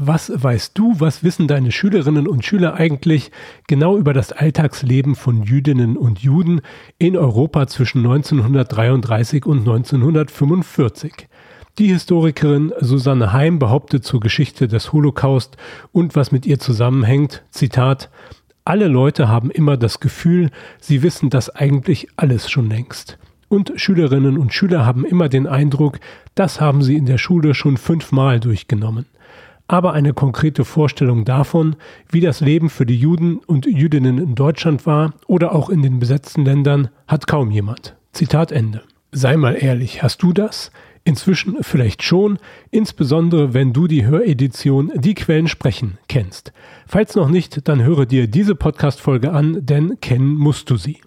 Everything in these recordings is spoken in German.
Was weißt du, was wissen deine Schülerinnen und Schüler eigentlich genau über das Alltagsleben von Jüdinnen und Juden in Europa zwischen 1933 und 1945? Die Historikerin Susanne Heim behauptet zur Geschichte des Holocaust und was mit ihr zusammenhängt, Zitat, alle Leute haben immer das Gefühl, sie wissen das eigentlich alles schon längst. Und Schülerinnen und Schüler haben immer den Eindruck, das haben sie in der Schule schon fünfmal durchgenommen aber eine konkrete Vorstellung davon, wie das Leben für die Juden und Jüdinnen in Deutschland war oder auch in den besetzten Ländern, hat kaum jemand. Zitat Ende. Sei mal ehrlich, hast du das? Inzwischen vielleicht schon, insbesondere wenn du die Höredition Die Quellen sprechen kennst. Falls noch nicht, dann höre dir diese Podcast-Folge an, denn kennen musst du sie.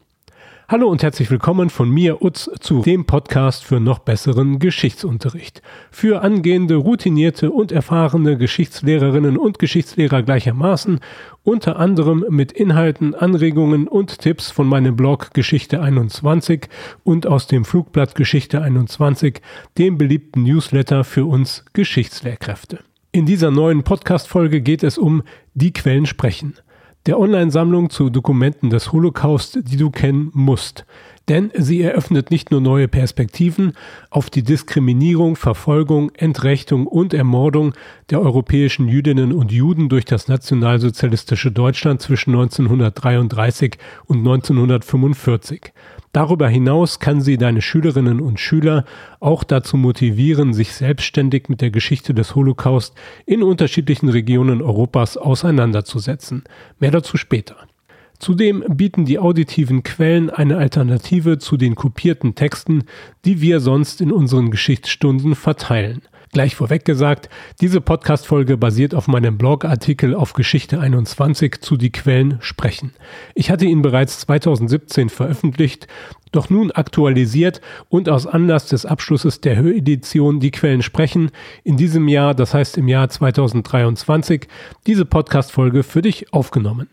Hallo und herzlich willkommen von mir, Utz, zu dem Podcast für noch besseren Geschichtsunterricht. Für angehende, routinierte und erfahrene Geschichtslehrerinnen und Geschichtslehrer gleichermaßen, unter anderem mit Inhalten, Anregungen und Tipps von meinem Blog Geschichte 21 und aus dem Flugblatt Geschichte 21, dem beliebten Newsletter für uns Geschichtslehrkräfte. In dieser neuen Podcast-Folge geht es um die Quellen sprechen – der Online-Sammlung zu Dokumenten des Holocaust, die du kennen musst. Denn sie eröffnet nicht nur neue Perspektiven auf die Diskriminierung, Verfolgung, Entrechtung und Ermordung der europäischen Jüdinnen und Juden durch das nationalsozialistische Deutschland zwischen 1933 und 1945. Darüber hinaus kann sie deine Schülerinnen und Schüler auch dazu motivieren, sich selbstständig mit der Geschichte des Holocaust in unterschiedlichen Regionen Europas auseinanderzusetzen. Mehr dazu später. Zudem bieten die auditiven Quellen eine Alternative zu den kopierten Texten, die wir sonst in unseren Geschichtsstunden verteilen. Gleich vorweg gesagt, diese Podcast-Folge basiert auf meinem Blogartikel auf Geschichte 21 zu die Quellen sprechen. Ich hatte ihn bereits 2017 veröffentlicht, doch nun aktualisiert und aus Anlass des Abschlusses der Höredition die Quellen sprechen in diesem Jahr, das heißt im Jahr 2023, diese Podcast-Folge für dich aufgenommen.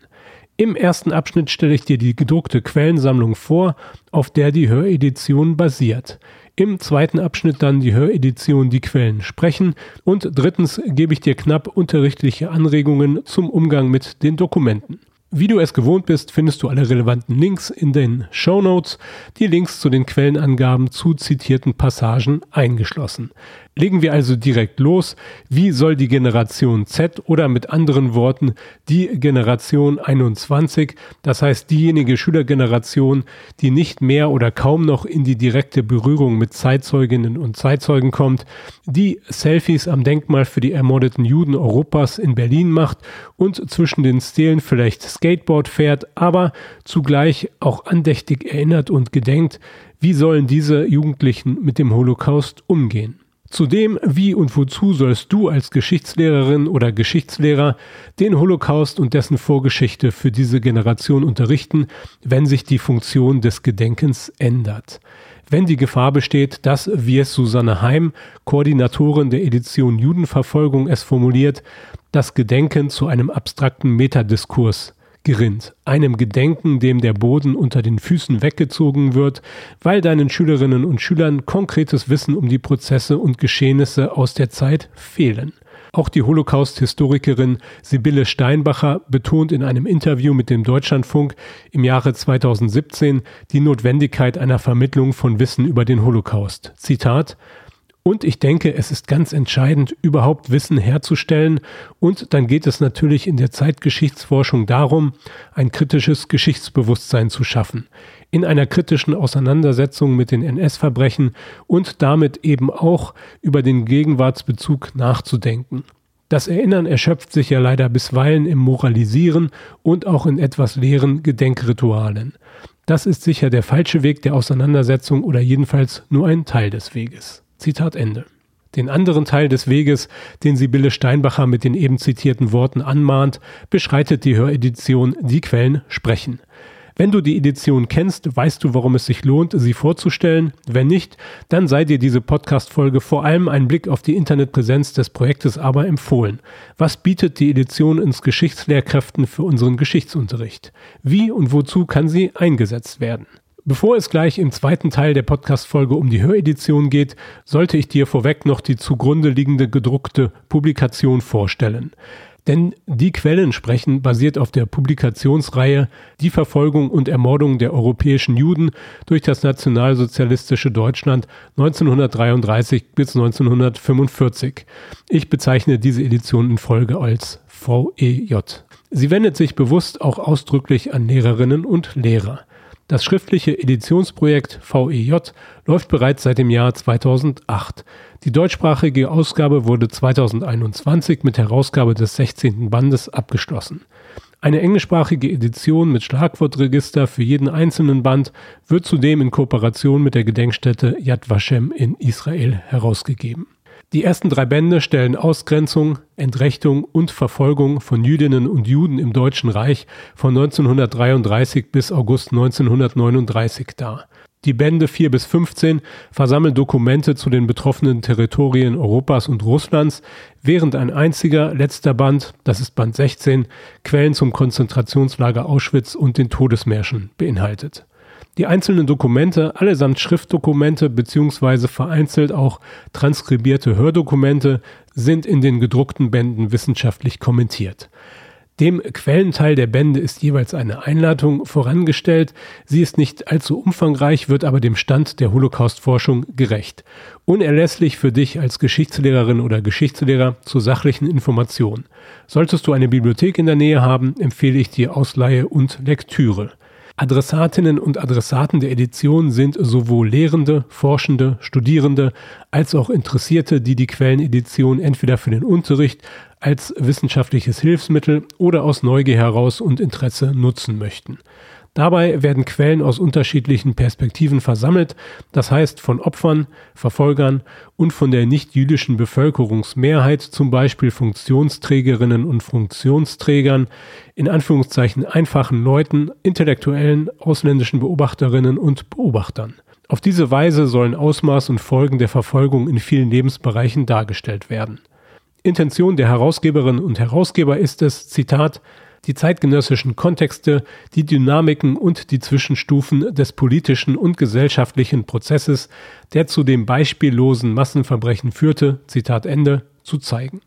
Im ersten Abschnitt stelle ich dir die gedruckte Quellensammlung vor, auf der die Höredition basiert. Im zweiten Abschnitt dann die Höredition Die Quellen sprechen und drittens gebe ich dir knapp unterrichtliche Anregungen zum Umgang mit den Dokumenten. Wie du es gewohnt bist, findest du alle relevanten Links in den Show Notes, die Links zu den Quellenangaben zu zitierten Passagen eingeschlossen. Legen wir also direkt los. Wie soll die Generation Z oder mit anderen Worten die Generation 21, das heißt diejenige Schülergeneration, die nicht mehr oder kaum noch in die direkte Berührung mit Zeitzeuginnen und Zeitzeugen kommt, die Selfies am Denkmal für die ermordeten Juden Europas in Berlin macht und zwischen den Stelen vielleicht Skateboard fährt, aber zugleich auch andächtig erinnert und gedenkt, wie sollen diese Jugendlichen mit dem Holocaust umgehen? Zudem, wie und wozu sollst du als Geschichtslehrerin oder Geschichtslehrer den Holocaust und dessen Vorgeschichte für diese Generation unterrichten, wenn sich die Funktion des Gedenkens ändert? Wenn die Gefahr besteht, dass, wie es Susanne Heim, Koordinatorin der Edition Judenverfolgung, es formuliert, das Gedenken zu einem abstrakten Metadiskurs gerinnt, einem Gedenken, dem der Boden unter den Füßen weggezogen wird, weil deinen Schülerinnen und Schülern konkretes Wissen um die Prozesse und Geschehnisse aus der Zeit fehlen. Auch die Holocaust-Historikerin Sibylle Steinbacher betont in einem Interview mit dem Deutschlandfunk im Jahre 2017 die Notwendigkeit einer Vermittlung von Wissen über den Holocaust. Zitat und ich denke, es ist ganz entscheidend, überhaupt Wissen herzustellen. Und dann geht es natürlich in der Zeitgeschichtsforschung darum, ein kritisches Geschichtsbewusstsein zu schaffen. In einer kritischen Auseinandersetzung mit den NS-Verbrechen und damit eben auch über den Gegenwartsbezug nachzudenken. Das Erinnern erschöpft sich ja leider bisweilen im Moralisieren und auch in etwas leeren Gedenkritualen. Das ist sicher der falsche Weg der Auseinandersetzung oder jedenfalls nur ein Teil des Weges. Zitat Ende. Den anderen Teil des Weges, den Sibylle Steinbacher mit den eben zitierten Worten anmahnt, beschreitet die Höredition Die Quellen sprechen. Wenn du die Edition kennst, weißt du, warum es sich lohnt, sie vorzustellen. Wenn nicht, dann sei dir diese Podcast-Folge vor allem ein Blick auf die Internetpräsenz des Projektes aber empfohlen. Was bietet die Edition ins Geschichtslehrkräften für unseren Geschichtsunterricht? Wie und wozu kann sie eingesetzt werden? Bevor es gleich im zweiten Teil der Podcast-Folge um die Höredition geht, sollte ich dir vorweg noch die zugrunde liegende gedruckte Publikation vorstellen. Denn die Quellen sprechen basiert auf der Publikationsreihe Die Verfolgung und Ermordung der europäischen Juden durch das nationalsozialistische Deutschland 1933 bis 1945. Ich bezeichne diese Edition in Folge als VEJ. Sie wendet sich bewusst auch ausdrücklich an Lehrerinnen und Lehrer. Das schriftliche Editionsprojekt VEJ läuft bereits seit dem Jahr 2008. Die deutschsprachige Ausgabe wurde 2021 mit Herausgabe des 16. Bandes abgeschlossen. Eine englischsprachige Edition mit Schlagwortregister für jeden einzelnen Band wird zudem in Kooperation mit der Gedenkstätte Yad Vashem in Israel herausgegeben. Die ersten drei Bände stellen Ausgrenzung, Entrechtung und Verfolgung von Jüdinnen und Juden im Deutschen Reich von 1933 bis August 1939 dar. Die Bände 4 bis 15 versammeln Dokumente zu den betroffenen Territorien Europas und Russlands, während ein einziger letzter Band, das ist Band 16, Quellen zum Konzentrationslager Auschwitz und den Todesmärschen beinhaltet. Die einzelnen Dokumente, allesamt Schriftdokumente beziehungsweise vereinzelt auch transkribierte Hördokumente, sind in den gedruckten Bänden wissenschaftlich kommentiert. Dem Quellenteil der Bände ist jeweils eine Einladung vorangestellt. Sie ist nicht allzu umfangreich, wird aber dem Stand der Holocaust-Forschung gerecht. Unerlässlich für dich als Geschichtslehrerin oder Geschichtslehrer zur sachlichen Information. Solltest du eine Bibliothek in der Nähe haben, empfehle ich dir Ausleihe und Lektüre. Adressatinnen und Adressaten der Edition sind sowohl Lehrende, Forschende, Studierende als auch Interessierte, die die Quellenedition entweder für den Unterricht als wissenschaftliches Hilfsmittel oder aus Neugier heraus und Interesse nutzen möchten. Dabei werden Quellen aus unterschiedlichen Perspektiven versammelt, das heißt von Opfern, Verfolgern und von der nicht-jüdischen Bevölkerungsmehrheit, zum Beispiel Funktionsträgerinnen und Funktionsträgern, in Anführungszeichen einfachen Leuten, intellektuellen, ausländischen Beobachterinnen und Beobachtern. Auf diese Weise sollen Ausmaß und Folgen der Verfolgung in vielen Lebensbereichen dargestellt werden. Intention der Herausgeberinnen und Herausgeber ist es, Zitat, die zeitgenössischen Kontexte, die Dynamiken und die Zwischenstufen des politischen und gesellschaftlichen Prozesses, der zu dem beispiellosen Massenverbrechen führte, Zitat Ende, zu zeigen.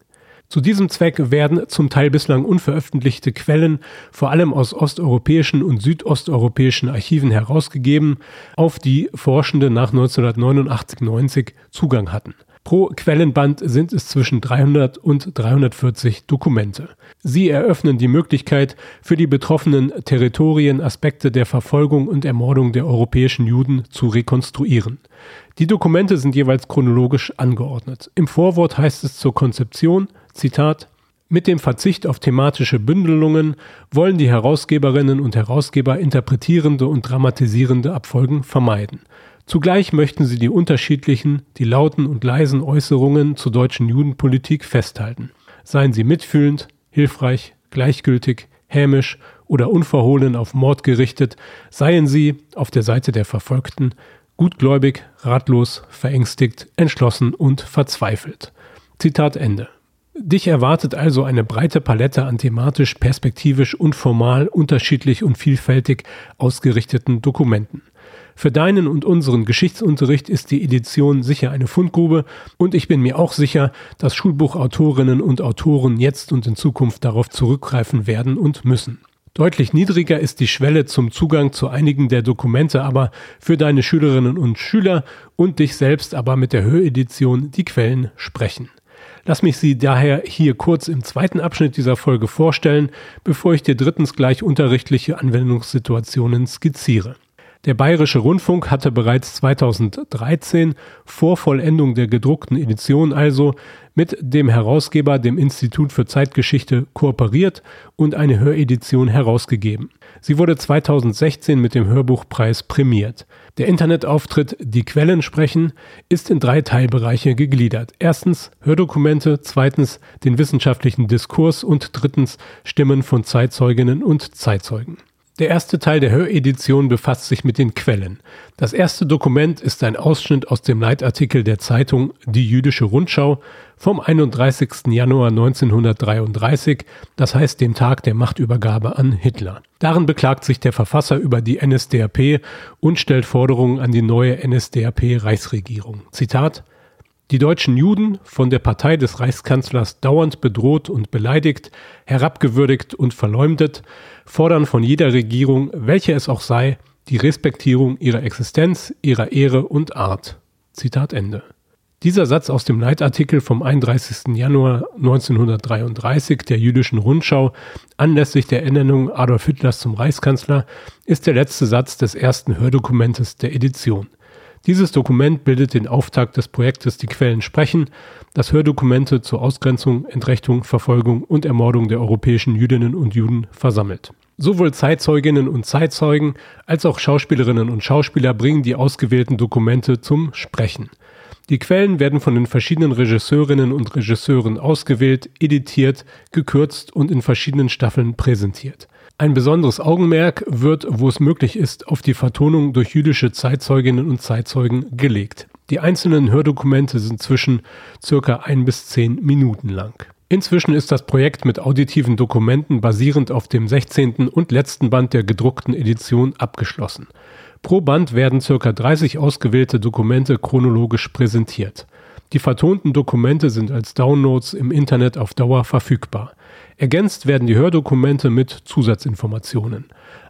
Zu diesem Zweck werden zum Teil bislang unveröffentlichte Quellen vor allem aus osteuropäischen und südosteuropäischen Archiven herausgegeben, auf die Forschende nach 1989-90 Zugang hatten. Pro Quellenband sind es zwischen 300 und 340 Dokumente. Sie eröffnen die Möglichkeit, für die betroffenen Territorien Aspekte der Verfolgung und Ermordung der europäischen Juden zu rekonstruieren. Die Dokumente sind jeweils chronologisch angeordnet. Im Vorwort heißt es zur Konzeption, Zitat, mit dem Verzicht auf thematische Bündelungen wollen die Herausgeberinnen und Herausgeber interpretierende und dramatisierende Abfolgen vermeiden. Zugleich möchten sie die unterschiedlichen, die lauten und leisen Äußerungen zur deutschen Judenpolitik festhalten. Seien sie mitfühlend, hilfreich, gleichgültig, hämisch oder unverhohlen auf Mord gerichtet, seien sie auf der Seite der Verfolgten gutgläubig, ratlos, verängstigt, entschlossen und verzweifelt. Zitat Ende. Dich erwartet also eine breite Palette an thematisch, perspektivisch und formal unterschiedlich und vielfältig ausgerichteten Dokumenten. Für deinen und unseren Geschichtsunterricht ist die Edition sicher eine Fundgrube und ich bin mir auch sicher, dass Schulbuchautorinnen und Autoren jetzt und in Zukunft darauf zurückgreifen werden und müssen. Deutlich niedriger ist die Schwelle zum Zugang zu einigen der Dokumente aber für deine Schülerinnen und Schüler und dich selbst aber mit der Höredition die Quellen sprechen. Lass mich sie daher hier kurz im zweiten Abschnitt dieser Folge vorstellen, bevor ich dir drittens gleich unterrichtliche Anwendungssituationen skizziere. Der Bayerische Rundfunk hatte bereits 2013 vor Vollendung der gedruckten Edition also mit dem Herausgeber, dem Institut für Zeitgeschichte, kooperiert und eine Höredition herausgegeben. Sie wurde 2016 mit dem Hörbuchpreis prämiert. Der Internetauftritt Die Quellen sprechen ist in drei Teilbereiche gegliedert. Erstens Hördokumente, zweitens den wissenschaftlichen Diskurs und drittens Stimmen von Zeitzeuginnen und Zeitzeugen. Der erste Teil der Höredition befasst sich mit den Quellen. Das erste Dokument ist ein Ausschnitt aus dem Leitartikel der Zeitung Die Jüdische Rundschau vom 31. Januar 1933, das heißt dem Tag der Machtübergabe an Hitler. Darin beklagt sich der Verfasser über die NSDAP und stellt Forderungen an die neue NSDAP-Reichsregierung. Zitat die deutschen Juden, von der Partei des Reichskanzlers dauernd bedroht und beleidigt, herabgewürdigt und verleumdet, fordern von jeder Regierung, welche es auch sei, die Respektierung ihrer Existenz, ihrer Ehre und Art. Zitat Ende. Dieser Satz aus dem Leitartikel vom 31. Januar 1933 der Jüdischen Rundschau anlässlich der Ernennung Adolf Hitlers zum Reichskanzler ist der letzte Satz des ersten Hördokumentes der Edition. Dieses Dokument bildet den Auftakt des Projektes Die Quellen sprechen, das Hördokumente zur Ausgrenzung, Entrechtung, Verfolgung und Ermordung der europäischen Jüdinnen und Juden versammelt. Sowohl Zeitzeuginnen und Zeitzeugen als auch Schauspielerinnen und Schauspieler bringen die ausgewählten Dokumente zum Sprechen. Die Quellen werden von den verschiedenen Regisseurinnen und Regisseuren ausgewählt, editiert, gekürzt und in verschiedenen Staffeln präsentiert. Ein besonderes Augenmerk wird, wo es möglich ist, auf die Vertonung durch jüdische Zeitzeuginnen und Zeitzeugen gelegt. Die einzelnen Hördokumente sind zwischen circa ein bis zehn Minuten lang. Inzwischen ist das Projekt mit auditiven Dokumenten basierend auf dem 16. und letzten Band der gedruckten Edition abgeschlossen. Pro Band werden circa 30 ausgewählte Dokumente chronologisch präsentiert. Die vertonten Dokumente sind als Downloads im Internet auf Dauer verfügbar. Ergänzt werden die Hördokumente mit Zusatzinformationen.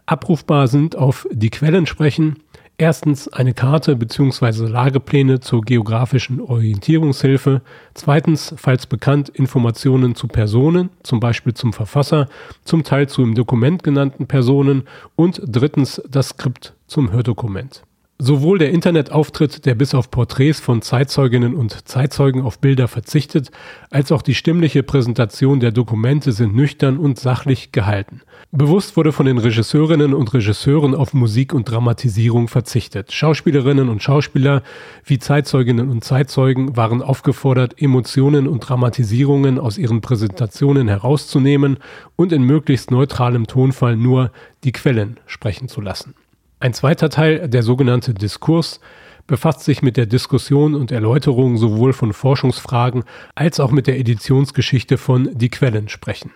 Abrufbar sind auf die Quellen sprechen erstens eine Karte bzw. Lagepläne zur geografischen Orientierungshilfe, zweitens, falls bekannt, Informationen zu Personen, zum Beispiel zum Verfasser, zum Teil zu im Dokument genannten Personen und drittens das Skript zum Hördokument. Sowohl der Internetauftritt, der bis auf Porträts von Zeitzeuginnen und Zeitzeugen auf Bilder verzichtet, als auch die stimmliche Präsentation der Dokumente sind nüchtern und sachlich gehalten. Bewusst wurde von den Regisseurinnen und Regisseuren auf Musik und Dramatisierung verzichtet. Schauspielerinnen und Schauspieler wie Zeitzeuginnen und Zeitzeugen waren aufgefordert, Emotionen und Dramatisierungen aus ihren Präsentationen herauszunehmen und in möglichst neutralem Tonfall nur die Quellen sprechen zu lassen. Ein zweiter Teil, der sogenannte Diskurs, befasst sich mit der Diskussion und Erläuterung sowohl von Forschungsfragen als auch mit der Editionsgeschichte von Die Quellen sprechen.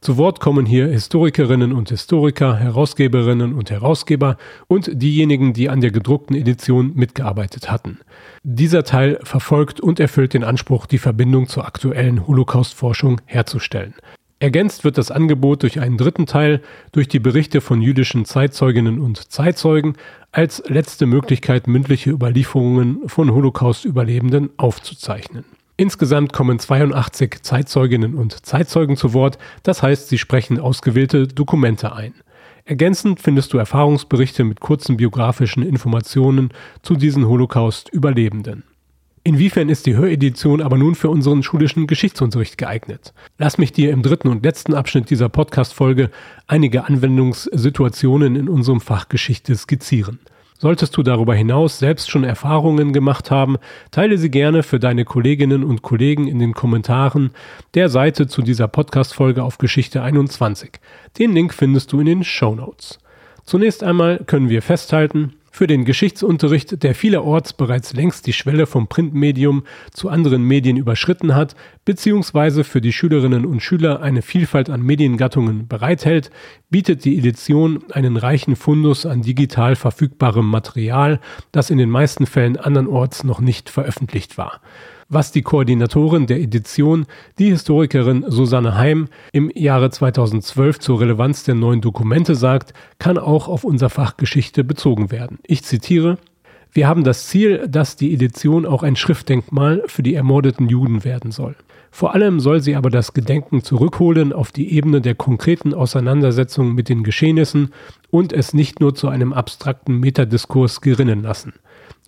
Zu Wort kommen hier Historikerinnen und Historiker, Herausgeberinnen und Herausgeber und diejenigen, die an der gedruckten Edition mitgearbeitet hatten. Dieser Teil verfolgt und erfüllt den Anspruch, die Verbindung zur aktuellen Holocaust-Forschung herzustellen. Ergänzt wird das Angebot durch einen dritten Teil durch die Berichte von jüdischen Zeitzeuginnen und Zeitzeugen als letzte Möglichkeit mündliche Überlieferungen von Holocaust-Überlebenden aufzuzeichnen. Insgesamt kommen 82 Zeitzeuginnen und Zeitzeugen zu Wort, das heißt, sie sprechen ausgewählte Dokumente ein. Ergänzend findest du Erfahrungsberichte mit kurzen biografischen Informationen zu diesen Holocaust-Überlebenden. Inwiefern ist die Höredition aber nun für unseren schulischen Geschichtsunterricht geeignet? Lass mich dir im dritten und letzten Abschnitt dieser Podcast-Folge einige Anwendungssituationen in unserem Fach Geschichte skizzieren. Solltest du darüber hinaus selbst schon Erfahrungen gemacht haben, teile sie gerne für deine Kolleginnen und Kollegen in den Kommentaren der Seite zu dieser Podcast-Folge auf Geschichte 21. Den Link findest du in den Show Notes. Zunächst einmal können wir festhalten, für den Geschichtsunterricht, der vielerorts bereits längst die Schwelle vom Printmedium zu anderen Medien überschritten hat, beziehungsweise für die Schülerinnen und Schüler eine Vielfalt an Mediengattungen bereithält, bietet die Edition einen reichen Fundus an digital verfügbarem Material, das in den meisten Fällen andernorts noch nicht veröffentlicht war was die Koordinatorin der Edition, die Historikerin Susanne Heim, im Jahre 2012 zur Relevanz der neuen Dokumente sagt, kann auch auf unser Fach Geschichte bezogen werden. Ich zitiere wir haben das Ziel, dass die Edition auch ein Schriftdenkmal für die ermordeten Juden werden soll. Vor allem soll sie aber das Gedenken zurückholen auf die Ebene der konkreten Auseinandersetzung mit den Geschehnissen und es nicht nur zu einem abstrakten Metadiskurs gerinnen lassen.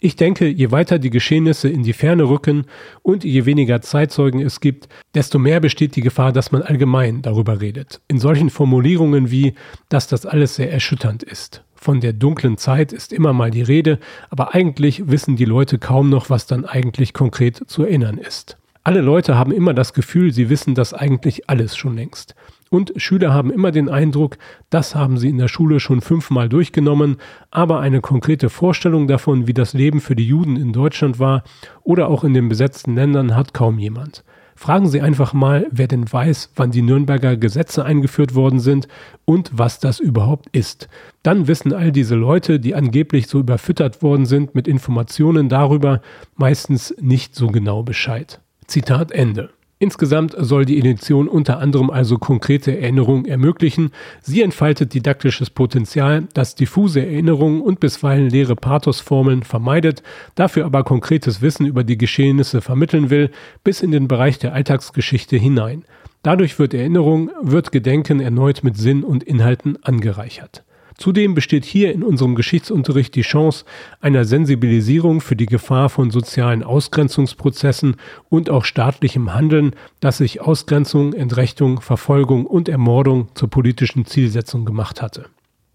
Ich denke, je weiter die Geschehnisse in die Ferne rücken und je weniger Zeitzeugen es gibt, desto mehr besteht die Gefahr, dass man allgemein darüber redet. In solchen Formulierungen wie, dass das alles sehr erschütternd ist. Von der dunklen Zeit ist immer mal die Rede, aber eigentlich wissen die Leute kaum noch, was dann eigentlich konkret zu erinnern ist. Alle Leute haben immer das Gefühl, sie wissen das eigentlich alles schon längst. Und Schüler haben immer den Eindruck, das haben sie in der Schule schon fünfmal durchgenommen, aber eine konkrete Vorstellung davon, wie das Leben für die Juden in Deutschland war oder auch in den besetzten Ländern, hat kaum jemand. Fragen Sie einfach mal, wer denn weiß, wann die Nürnberger Gesetze eingeführt worden sind und was das überhaupt ist. Dann wissen all diese Leute, die angeblich so überfüttert worden sind mit Informationen darüber, meistens nicht so genau Bescheid. Zitat Ende. Insgesamt soll die Edition unter anderem also konkrete Erinnerungen ermöglichen. Sie entfaltet didaktisches Potenzial, das diffuse Erinnerungen und bisweilen leere Pathosformeln vermeidet, dafür aber konkretes Wissen über die Geschehnisse vermitteln will, bis in den Bereich der Alltagsgeschichte hinein. Dadurch wird Erinnerung, wird Gedenken erneut mit Sinn und Inhalten angereichert. Zudem besteht hier in unserem Geschichtsunterricht die Chance einer Sensibilisierung für die Gefahr von sozialen Ausgrenzungsprozessen und auch staatlichem Handeln, das sich Ausgrenzung, Entrechtung, Verfolgung und Ermordung zur politischen Zielsetzung gemacht hatte.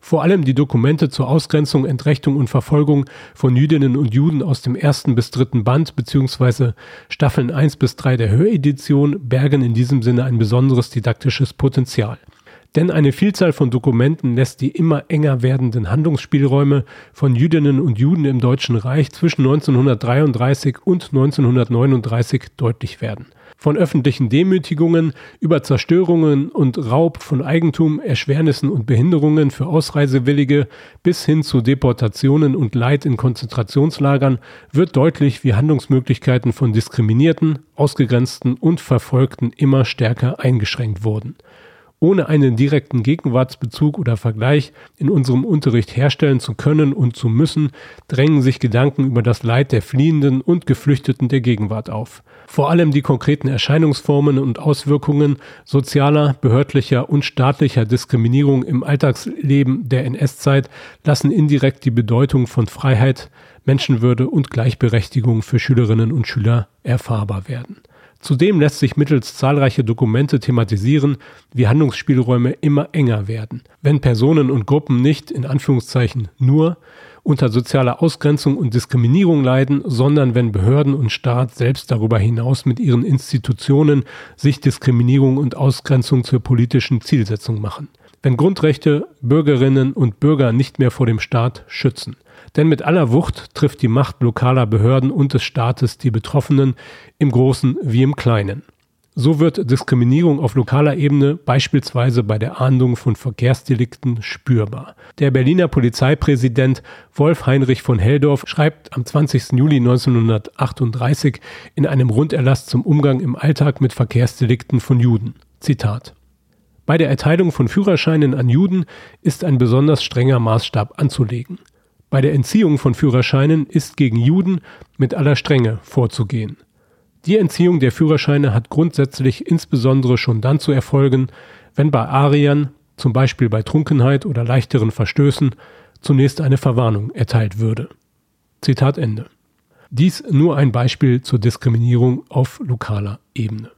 Vor allem die Dokumente zur Ausgrenzung, Entrechtung und Verfolgung von Jüdinnen und Juden aus dem ersten bis dritten Band bzw. Staffeln 1 bis 3 der Höredition bergen in diesem Sinne ein besonderes didaktisches Potenzial. Denn eine Vielzahl von Dokumenten lässt die immer enger werdenden Handlungsspielräume von Jüdinnen und Juden im Deutschen Reich zwischen 1933 und 1939 deutlich werden. Von öffentlichen Demütigungen über Zerstörungen und Raub von Eigentum, Erschwernissen und Behinderungen für Ausreisewillige bis hin zu Deportationen und Leid in Konzentrationslagern wird deutlich, wie Handlungsmöglichkeiten von Diskriminierten, Ausgegrenzten und Verfolgten immer stärker eingeschränkt wurden ohne einen direkten Gegenwartsbezug oder Vergleich in unserem Unterricht herstellen zu können und zu müssen, drängen sich Gedanken über das Leid der Fliehenden und Geflüchteten der Gegenwart auf. Vor allem die konkreten Erscheinungsformen und Auswirkungen sozialer, behördlicher und staatlicher Diskriminierung im Alltagsleben der NS-Zeit lassen indirekt die Bedeutung von Freiheit, Menschenwürde und Gleichberechtigung für Schülerinnen und Schüler erfahrbar werden. Zudem lässt sich mittels zahlreicher Dokumente thematisieren, wie Handlungsspielräume immer enger werden, wenn Personen und Gruppen nicht in Anführungszeichen nur unter sozialer Ausgrenzung und Diskriminierung leiden, sondern wenn Behörden und Staat selbst darüber hinaus mit ihren Institutionen sich Diskriminierung und Ausgrenzung zur politischen Zielsetzung machen. Wenn Grundrechte Bürgerinnen und Bürger nicht mehr vor dem Staat schützen. Denn mit aller Wucht trifft die Macht lokaler Behörden und des Staates die Betroffenen im Großen wie im Kleinen. So wird Diskriminierung auf lokaler Ebene beispielsweise bei der Ahndung von Verkehrsdelikten spürbar. Der Berliner Polizeipräsident Wolf Heinrich von Heldorf schreibt am 20. Juli 1938 in einem Runderlass zum Umgang im Alltag mit Verkehrsdelikten von Juden. Zitat bei der Erteilung von Führerscheinen an Juden ist ein besonders strenger Maßstab anzulegen. Bei der Entziehung von Führerscheinen ist gegen Juden mit aller Strenge vorzugehen. Die Entziehung der Führerscheine hat grundsätzlich insbesondere schon dann zu erfolgen, wenn bei Ariern, zum Beispiel bei Trunkenheit oder leichteren Verstößen, zunächst eine Verwarnung erteilt würde. Zitat Ende. Dies nur ein Beispiel zur Diskriminierung auf lokaler Ebene.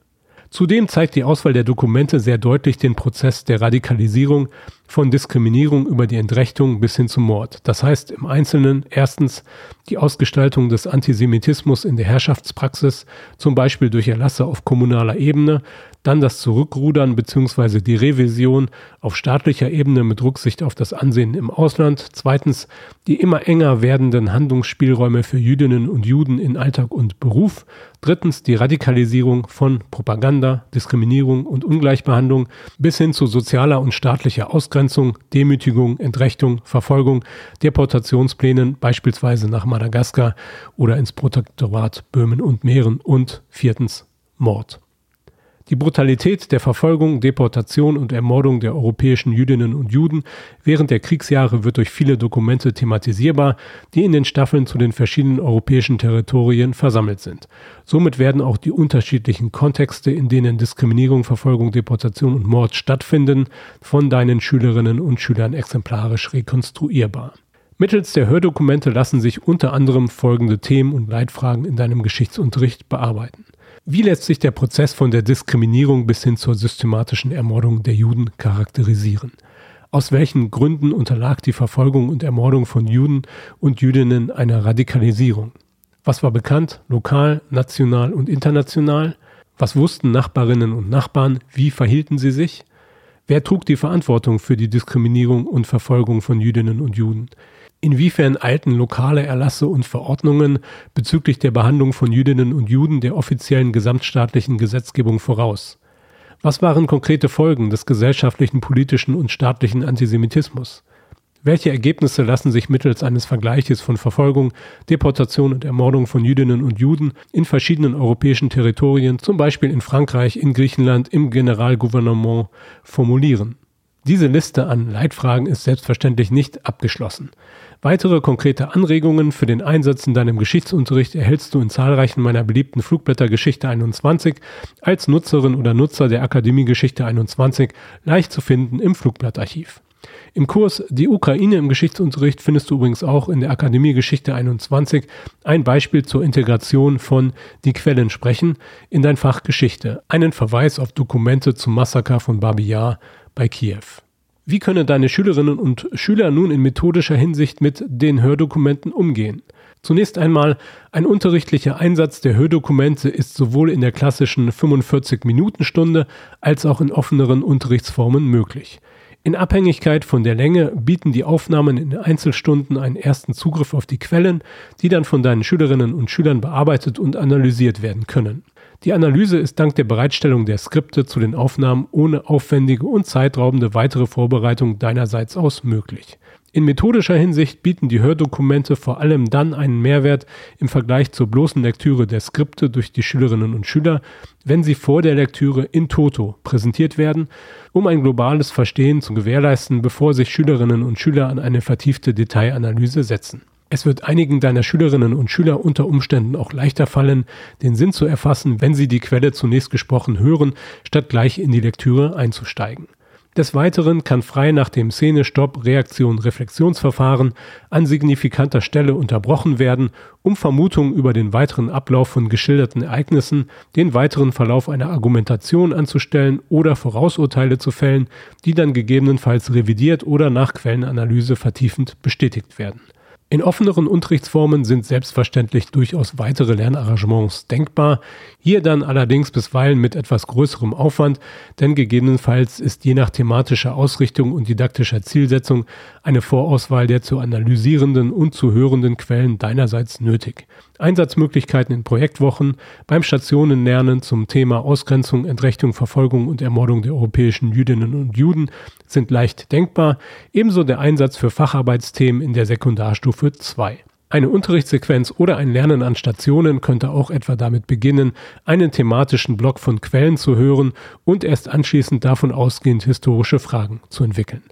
Zudem zeigt die Auswahl der Dokumente sehr deutlich den Prozess der Radikalisierung von Diskriminierung über die Entrechtung bis hin zum Mord. Das heißt im Einzelnen erstens die Ausgestaltung des Antisemitismus in der Herrschaftspraxis, zum Beispiel durch Erlasse auf kommunaler Ebene, dann das Zurückrudern bzw. die Revision auf staatlicher Ebene mit Rücksicht auf das Ansehen im Ausland. Zweitens die immer enger werdenden Handlungsspielräume für Jüdinnen und Juden in Alltag und Beruf. Drittens die Radikalisierung von Propaganda, Diskriminierung und Ungleichbehandlung bis hin zu sozialer und staatlicher Ausgrenzung, Demütigung, Entrechtung, Verfolgung, Deportationsplänen beispielsweise nach Madagaskar oder ins Protektorat Böhmen und Mähren und viertens Mord. Die Brutalität der Verfolgung, Deportation und Ermordung der europäischen Jüdinnen und Juden während der Kriegsjahre wird durch viele Dokumente thematisierbar, die in den Staffeln zu den verschiedenen europäischen Territorien versammelt sind. Somit werden auch die unterschiedlichen Kontexte, in denen Diskriminierung, Verfolgung, Deportation und Mord stattfinden, von deinen Schülerinnen und Schülern exemplarisch rekonstruierbar. Mittels der Hördokumente lassen sich unter anderem folgende Themen und Leitfragen in deinem Geschichtsunterricht bearbeiten. Wie lässt sich der Prozess von der Diskriminierung bis hin zur systematischen Ermordung der Juden charakterisieren? Aus welchen Gründen unterlag die Verfolgung und Ermordung von Juden und Jüdinnen einer Radikalisierung? Was war bekannt, lokal, national und international? Was wussten Nachbarinnen und Nachbarn? Wie verhielten sie sich? Wer trug die Verantwortung für die Diskriminierung und Verfolgung von Jüdinnen und Juden? Inwiefern eilten lokale Erlasse und Verordnungen bezüglich der Behandlung von Jüdinnen und Juden der offiziellen gesamtstaatlichen Gesetzgebung voraus? Was waren konkrete Folgen des gesellschaftlichen, politischen und staatlichen Antisemitismus? Welche Ergebnisse lassen sich mittels eines Vergleiches von Verfolgung, Deportation und Ermordung von Jüdinnen und Juden in verschiedenen europäischen Territorien, zum Beispiel in Frankreich, in Griechenland, im Generalgouvernement, formulieren? Diese Liste an Leitfragen ist selbstverständlich nicht abgeschlossen. Weitere konkrete Anregungen für den Einsatz in deinem Geschichtsunterricht erhältst du in zahlreichen meiner beliebten Flugblätter Geschichte 21 als Nutzerin oder Nutzer der Akademie Geschichte 21 leicht zu finden im Flugblattarchiv. Im Kurs Die Ukraine im Geschichtsunterricht findest du übrigens auch in der Akademie Geschichte 21 ein Beispiel zur Integration von Die Quellen sprechen in dein Fach Geschichte, einen Verweis auf Dokumente zum Massaker von Babi Yar bei Kiew. Wie können deine Schülerinnen und Schüler nun in methodischer Hinsicht mit den Hördokumenten umgehen? Zunächst einmal, ein unterrichtlicher Einsatz der Hördokumente ist sowohl in der klassischen 45-Minuten-Stunde als auch in offeneren Unterrichtsformen möglich. In Abhängigkeit von der Länge bieten die Aufnahmen in Einzelstunden einen ersten Zugriff auf die Quellen, die dann von deinen Schülerinnen und Schülern bearbeitet und analysiert werden können. Die Analyse ist dank der Bereitstellung der Skripte zu den Aufnahmen ohne aufwendige und zeitraubende weitere Vorbereitung deinerseits aus möglich. In methodischer Hinsicht bieten die Hördokumente vor allem dann einen Mehrwert im Vergleich zur bloßen Lektüre der Skripte durch die Schülerinnen und Schüler, wenn sie vor der Lektüre in toto präsentiert werden, um ein globales Verstehen zu gewährleisten, bevor sich Schülerinnen und Schüler an eine vertiefte Detailanalyse setzen. Es wird einigen deiner Schülerinnen und Schüler unter Umständen auch leichter fallen, den Sinn zu erfassen, wenn sie die Quelle zunächst gesprochen hören, statt gleich in die Lektüre einzusteigen. Des Weiteren kann frei nach dem Szene-Stopp-Reaktion-Reflexionsverfahren an signifikanter Stelle unterbrochen werden, um Vermutungen über den weiteren Ablauf von geschilderten Ereignissen, den weiteren Verlauf einer Argumentation anzustellen oder Vorausurteile zu fällen, die dann gegebenenfalls revidiert oder nach Quellenanalyse vertiefend bestätigt werden. In offeneren Unterrichtsformen sind selbstverständlich durchaus weitere Lernarrangements denkbar, hier dann allerdings bisweilen mit etwas größerem Aufwand, denn gegebenenfalls ist je nach thematischer Ausrichtung und didaktischer Zielsetzung eine Vorauswahl der zu analysierenden und zu hörenden Quellen deinerseits nötig. Einsatzmöglichkeiten in Projektwochen, beim Stationenlernen zum Thema Ausgrenzung, Entrechtung, Verfolgung und Ermordung der europäischen Jüdinnen und Juden sind leicht denkbar, ebenso der Einsatz für Facharbeitsthemen in der Sekundarstufe 2. Eine Unterrichtssequenz oder ein Lernen an Stationen könnte auch etwa damit beginnen, einen thematischen Block von Quellen zu hören und erst anschließend davon ausgehend historische Fragen zu entwickeln.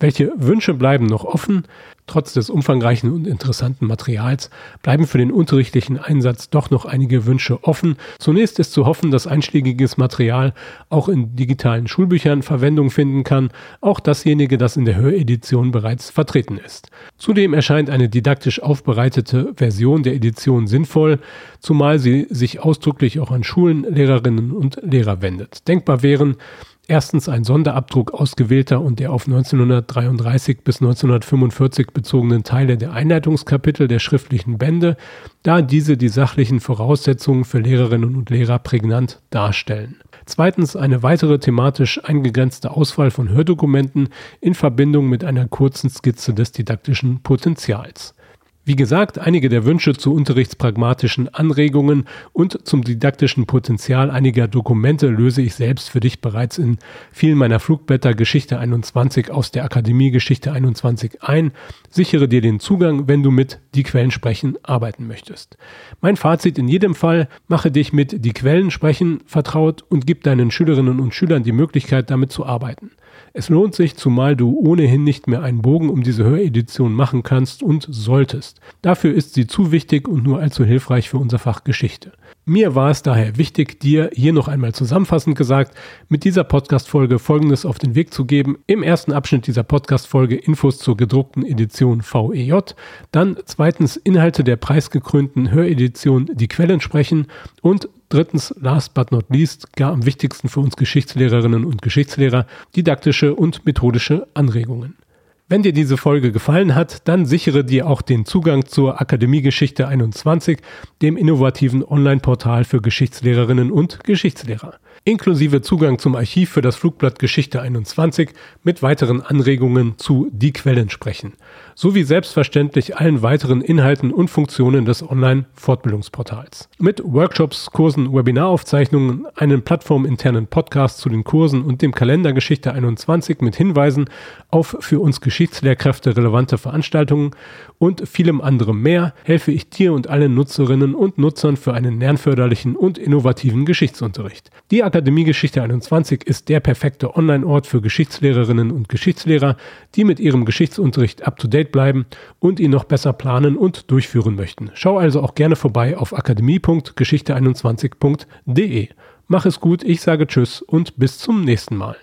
Welche Wünsche bleiben noch offen? Trotz des umfangreichen und interessanten Materials bleiben für den unterrichtlichen Einsatz doch noch einige Wünsche offen. Zunächst ist zu hoffen, dass einschlägiges Material auch in digitalen Schulbüchern Verwendung finden kann, auch dasjenige, das in der Höredition bereits vertreten ist. Zudem erscheint eine didaktisch aufbereitete Version der Edition sinnvoll, zumal sie sich ausdrücklich auch an Schulen, Lehrerinnen und Lehrer wendet. Denkbar wären Erstens ein Sonderabdruck ausgewählter und der auf 1933 bis 1945 bezogenen Teile der Einleitungskapitel der schriftlichen Bände, da diese die sachlichen Voraussetzungen für Lehrerinnen und Lehrer prägnant darstellen. Zweitens eine weitere thematisch eingegrenzte Auswahl von Hördokumenten in Verbindung mit einer kurzen Skizze des didaktischen Potenzials. Wie gesagt, einige der Wünsche zu unterrichtspragmatischen Anregungen und zum didaktischen Potenzial einiger Dokumente löse ich selbst für dich bereits in vielen meiner Flugblätter Geschichte 21 aus der Akademie Geschichte 21 ein. Sichere dir den Zugang, wenn du mit Die Quellen sprechen arbeiten möchtest. Mein Fazit in jedem Fall, mache dich mit Die Quellen sprechen vertraut und gib deinen Schülerinnen und Schülern die Möglichkeit, damit zu arbeiten. Es lohnt sich, zumal du ohnehin nicht mehr einen Bogen um diese Höredition machen kannst und solltest. Dafür ist sie zu wichtig und nur allzu hilfreich für unser Fach Geschichte. Mir war es daher wichtig, dir hier noch einmal zusammenfassend gesagt, mit dieser Podcast-Folge Folgendes auf den Weg zu geben. Im ersten Abschnitt dieser Podcast-Folge Infos zur gedruckten Edition VEJ. Dann zweitens Inhalte der preisgekrönten Höredition Die Quellen sprechen. Und Drittens, last but not least, gar am wichtigsten für uns Geschichtslehrerinnen und Geschichtslehrer, didaktische und methodische Anregungen. Wenn dir diese Folge gefallen hat, dann sichere dir auch den Zugang zur Akademie Geschichte 21, dem innovativen Online-Portal für Geschichtslehrerinnen und Geschichtslehrer. Inklusive Zugang zum Archiv für das Flugblatt Geschichte 21 mit weiteren Anregungen zu Die Quellen sprechen, sowie selbstverständlich allen weiteren Inhalten und Funktionen des Online-Fortbildungsportals. Mit Workshops, Kursen, Webinaraufzeichnungen, einem plattforminternen Podcast zu den Kursen und dem Kalender Geschichte 21 mit Hinweisen auf für uns Geschichtslehrkräfte relevante Veranstaltungen und vielem anderem mehr helfe ich dir und allen Nutzerinnen und Nutzern für einen lernförderlichen und innovativen Geschichtsunterricht. Die Akademie Geschichte 21 ist der perfekte Online-Ort für Geschichtslehrerinnen und Geschichtslehrer, die mit ihrem Geschichtsunterricht up-to-date bleiben und ihn noch besser planen und durchführen möchten. Schau also auch gerne vorbei auf akademie.geschichte21.de. Mach es gut, ich sage Tschüss und bis zum nächsten Mal.